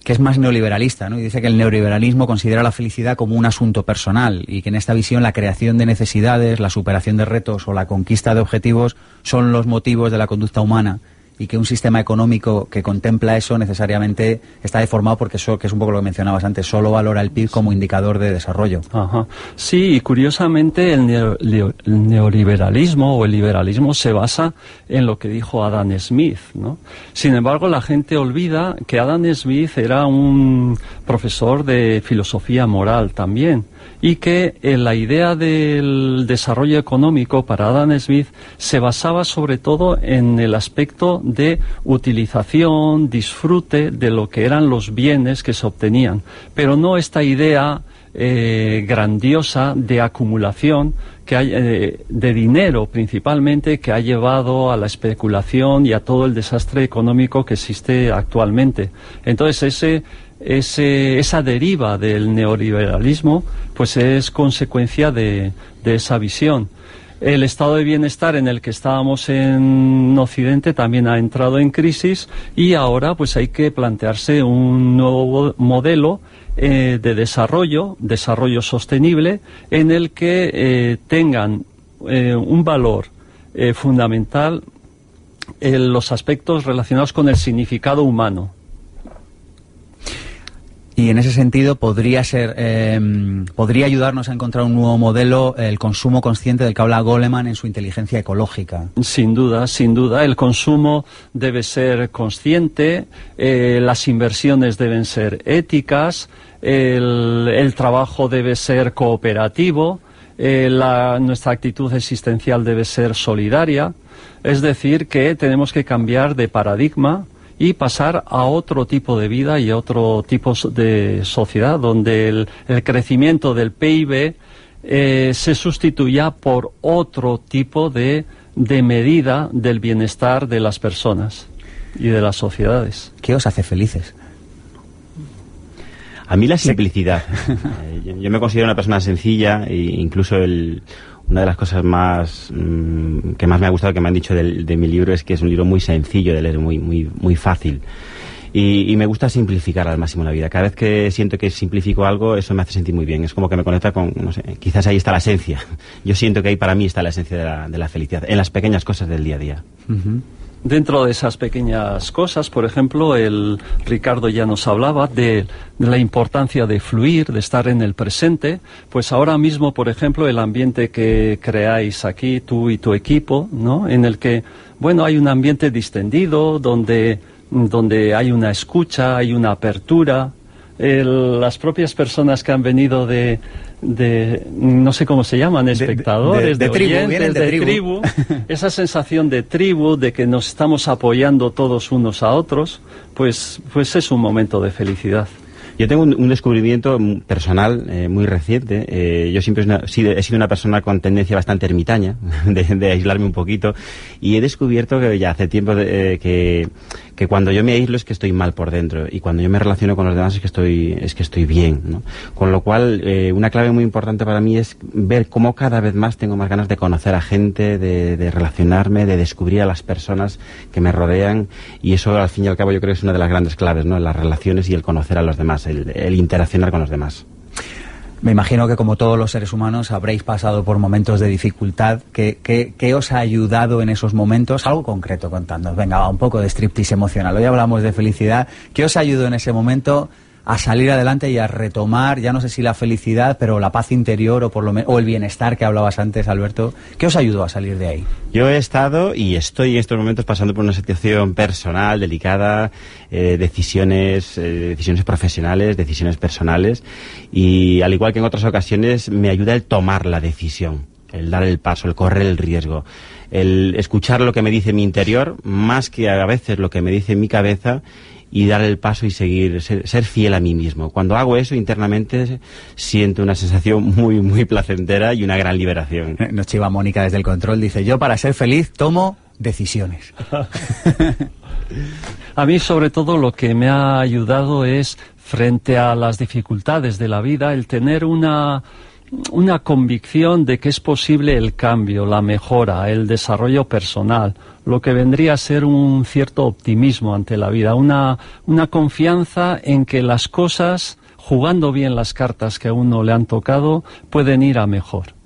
S1: que es más neoliberalista, ¿no? Y dice que el neoliberalismo considera la felicidad como un asunto personal y que en esta visión la creación de necesidades, la superación de retos o la conquista de objetivos son los motivos de la conducta humana y que un sistema económico que contempla eso necesariamente está deformado porque eso, que es un poco lo que mencionabas antes, solo valora el PIB como indicador de desarrollo.
S3: Ajá. Sí, y curiosamente el, neo, el, neoliberalismo o el liberalismo se basa en lo que dijo Adam Smith, ¿no? Sin embargo, la gente olvida que Adam Smith era un profesor de filosofía moral también y que eh, la idea del desarrollo económico para Adam Smith se basaba sobre todo en el aspecto de utilización, disfrute de lo que eran los bienes que se obtenían, pero no esta idea eh, grandiosa de acumulación que eh, de dinero principalmente que ha llevado a la especulación y a todo el desastre económico que existe actualmente. Entonces ese esa deriva del neoliberalismo pues es consecuencia de, esa visión. El estado de bienestar en el que estábamos en Occidente también ha entrado en crisis y ahora pues hay que plantearse un nuevo modelo eh, de desarrollo, desarrollo sostenible, en el que eh, tengan eh, un valor fundamental en los aspectos relacionados con el significado humano
S1: y en ese sentido podría ser, eh, podría ayudarnos a encontrar un nuevo modelo, el consumo consciente del que habla Goleman en su inteligencia ecológica.
S3: Sin duda, sin duda. El consumo debe ser consciente, eh, las inversiones deben ser éticas, el, el trabajo debe ser cooperativo, eh, la, nuestra actitud existencial debe ser solidaria, es decir, que tenemos que cambiar de paradigma y pasar a otro tipo de vida y a otro tipo de sociedad donde el, el crecimiento del PIB eh, se sustituya por otro tipo de, de medida del bienestar de las personas y de las sociedades.
S1: ¿Qué os hace felices?
S4: A mí la simplicidad. (laughs) Eh, yo, yo me considero una persona sencilla e incluso el, una de las cosas más mm, que más me ha gustado que me han dicho de, mi libro es que es un libro muy sencillo de leer, muy muy muy fácil. Y, y me gusta simplificar al máximo la vida. Cada vez que siento que simplifico algo, eso me hace sentir muy bien. Es como que me conecta con, no sé, quizás ahí está la esencia. (laughs) Yo siento que ahí para mí está la esencia de la, de la felicidad, en las pequeñas cosas del día a día.
S3: Dentro de esas pequeñas cosas, por ejemplo, el Ricardo ya nos hablaba de, la importancia de fluir, de estar en el presente. Pues ahora mismo, por ejemplo, el ambiente que creáis aquí, tú y tu equipo, ¿no? En el que, bueno, hay un ambiente distendido, donde, donde hay una escucha, hay una apertura. El- las propias personas que han venido de, de no sé cómo se llaman,
S1: de-
S3: espectadores,
S1: de- de tribu,
S3: oyentes,
S1: vienen de tribu.
S3: tribu, (laughs) esa sensación de tribu, de que nos estamos apoyando todos unos a otros, pues, pues es un momento de felicidad.
S4: Yo tengo un, descubrimiento personal eh, muy reciente. Eh, yo siempre he sido- una persona con tendencia bastante ermitaña, (laughs) de, aislarme un poquito, y he descubierto que ya hace tiempo eh, que, que cuando yo me aíslo es que estoy mal por dentro, y cuando yo me relaciono con los demás es que estoy, es que estoy bien. Con lo cual, una clave muy importante para mí es ver cómo cada vez más tengo más ganas de conocer a gente, de, de relacionarme, de descubrir a las personas que me rodean, y eso al fin y al cabo yo creo que es una de las grandes claves, ¿no? Las relaciones y el conocer a los demás, el, interaccionar con los demás.
S1: Me imagino que como todos los seres humanos habréis pasado por momentos de dificultad. ¿Qué, qué, qué os ha ayudado en esos momentos? Algo concreto contando. Venga, va, un poco de striptease emocional. Hoy hablamos de felicidad. ¿Qué os ayudó en ese momento a salir adelante y a retomar, ya no sé si la felicidad, pero la paz interior o por lo menos o el bienestar que hablabas antes, Alberto? ¿Qué os ayudó a salir de ahí?
S4: Yo he estado y estoy en estos momentos pasando por una situación personal, delicada, eh, decisiones, eh, decisiones profesionales, decisiones personales y al igual que en otras ocasiones me ayuda el tomar la decisión, el dar el paso, el correr el riesgo, el escuchar lo que me dice mi interior más que a veces lo que me dice mi cabeza y dar el paso y seguir, ser, ser fiel a mí mismo. Cuando hago eso internamente siento una sensación muy, muy placentera y una gran liberación.
S1: Eh, Nos chiva Mónica desde el control, dice, yo para ser feliz tomo decisiones. (laughs)
S3: A mí, sobre todo, lo que me ha ayudado es, frente a las dificultades de la vida, el tener una, una convicción de que es posible el cambio, la mejora, el desarrollo personal, lo que vendría a ser un cierto optimismo ante la vida, una, una confianza en que las cosas, jugando bien las cartas que a uno le han tocado, pueden ir a mejor.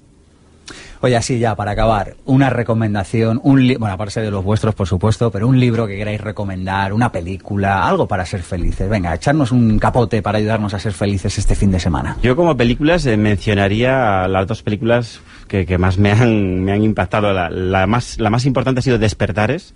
S1: Oye, así ya, para acabar, una recomendación, un li- bueno, aparte de los vuestros, por supuesto, pero un libro que queráis recomendar, una película, algo para ser felices. Venga, echarnos un capote para ayudarnos a ser felices este fin de semana.
S4: Yo como películas eh, mencionaría las dos películas que, que más me han, me han impactado. La más, la más importante ha sido Despertares,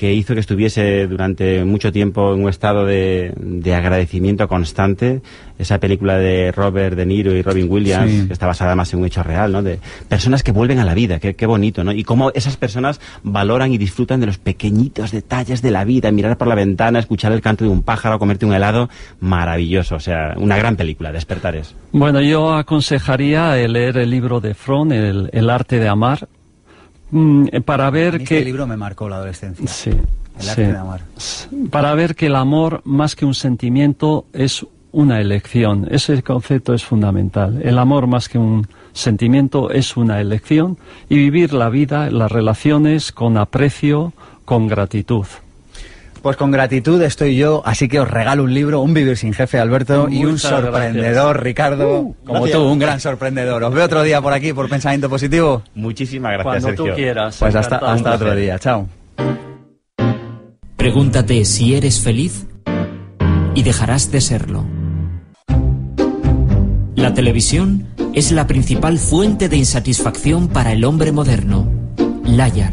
S4: que hizo que estuviese durante mucho tiempo en un estado de, de agradecimiento constante. Esa película de Robert De Niro y Robin Williams,
S1: Sí.
S4: que está basada más en un hecho real, ¿no? De personas que vuelven a la vida, qué, qué bonito, ¿no? Y cómo esas personas valoran y disfrutan de los pequeñitos detalles de la vida, mirar por la ventana, escuchar el canto de un pájaro, comerte un helado, maravilloso. O sea, una gran película, Despertares.
S3: Bueno, yo aconsejaría leer el libro de Fromm, el, El arte de amar, mm, eh, para ver
S1: mí
S3: que...
S1: Este libro me marcó la adolescencia.
S3: Sí,
S1: El arte
S3: sí.
S1: de amar.
S3: Para ver que el amor, más que un sentimiento, es una elección. Ese concepto es fundamental. El amor, más que un sentimiento, es una elección y vivir la vida, las relaciones, con aprecio, con gratitud.
S1: Pues con gratitud estoy yo, así que os regalo un libro, Un vivir sin jefe, Alberto, y un sorprendedor, Ricardo, como
S4: gracias.
S1: tú, un gran sorprendedor. Os veo otro día por aquí por Pensamiento Positivo.
S4: Muchísimas gracias,
S3: Cuando
S4: Sergio.
S3: tú quieras.
S1: Pues hasta, hasta otro día, chao.
S6: Pregúntate si eres feliz y dejarás de serlo. La televisión es la principal fuente de insatisfacción para el hombre moderno. Layan.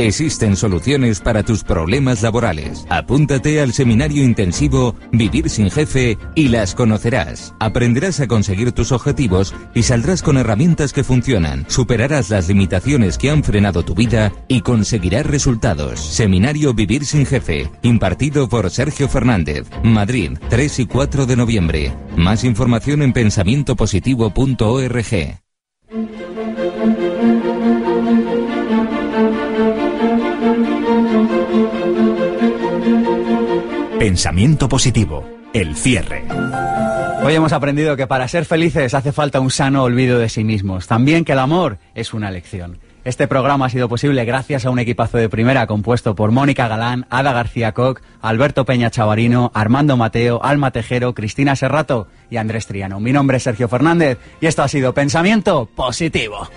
S2: Existen soluciones para tus problemas laborales. Apúntate al seminario intensivo Vivir sin jefe y las conocerás. Aprenderás a conseguir tus objetivos y saldrás con herramientas que funcionan. Superarás las limitaciones que han frenado tu vida y conseguirás resultados. Seminario Vivir sin jefe, impartido por Sergio Fernández, Madrid, 3 y 4 de noviembre. Más información en pensamientopositivo.org.
S7: Pensamiento positivo. El cierre.
S1: Hoy hemos aprendido que para ser felices hace falta un sano olvido de sí mismos. También que el amor es una elección. Este programa ha sido posible gracias a un equipazo de primera compuesto por Mónica Galán, Ada García Koch, Alberto Peña Chavarino, Armando Mateo, Alma Tejero, Cristina Serrato y Andrés Triano. Mi nombre es Sergio Fernández y esto ha sido Pensamiento Positivo.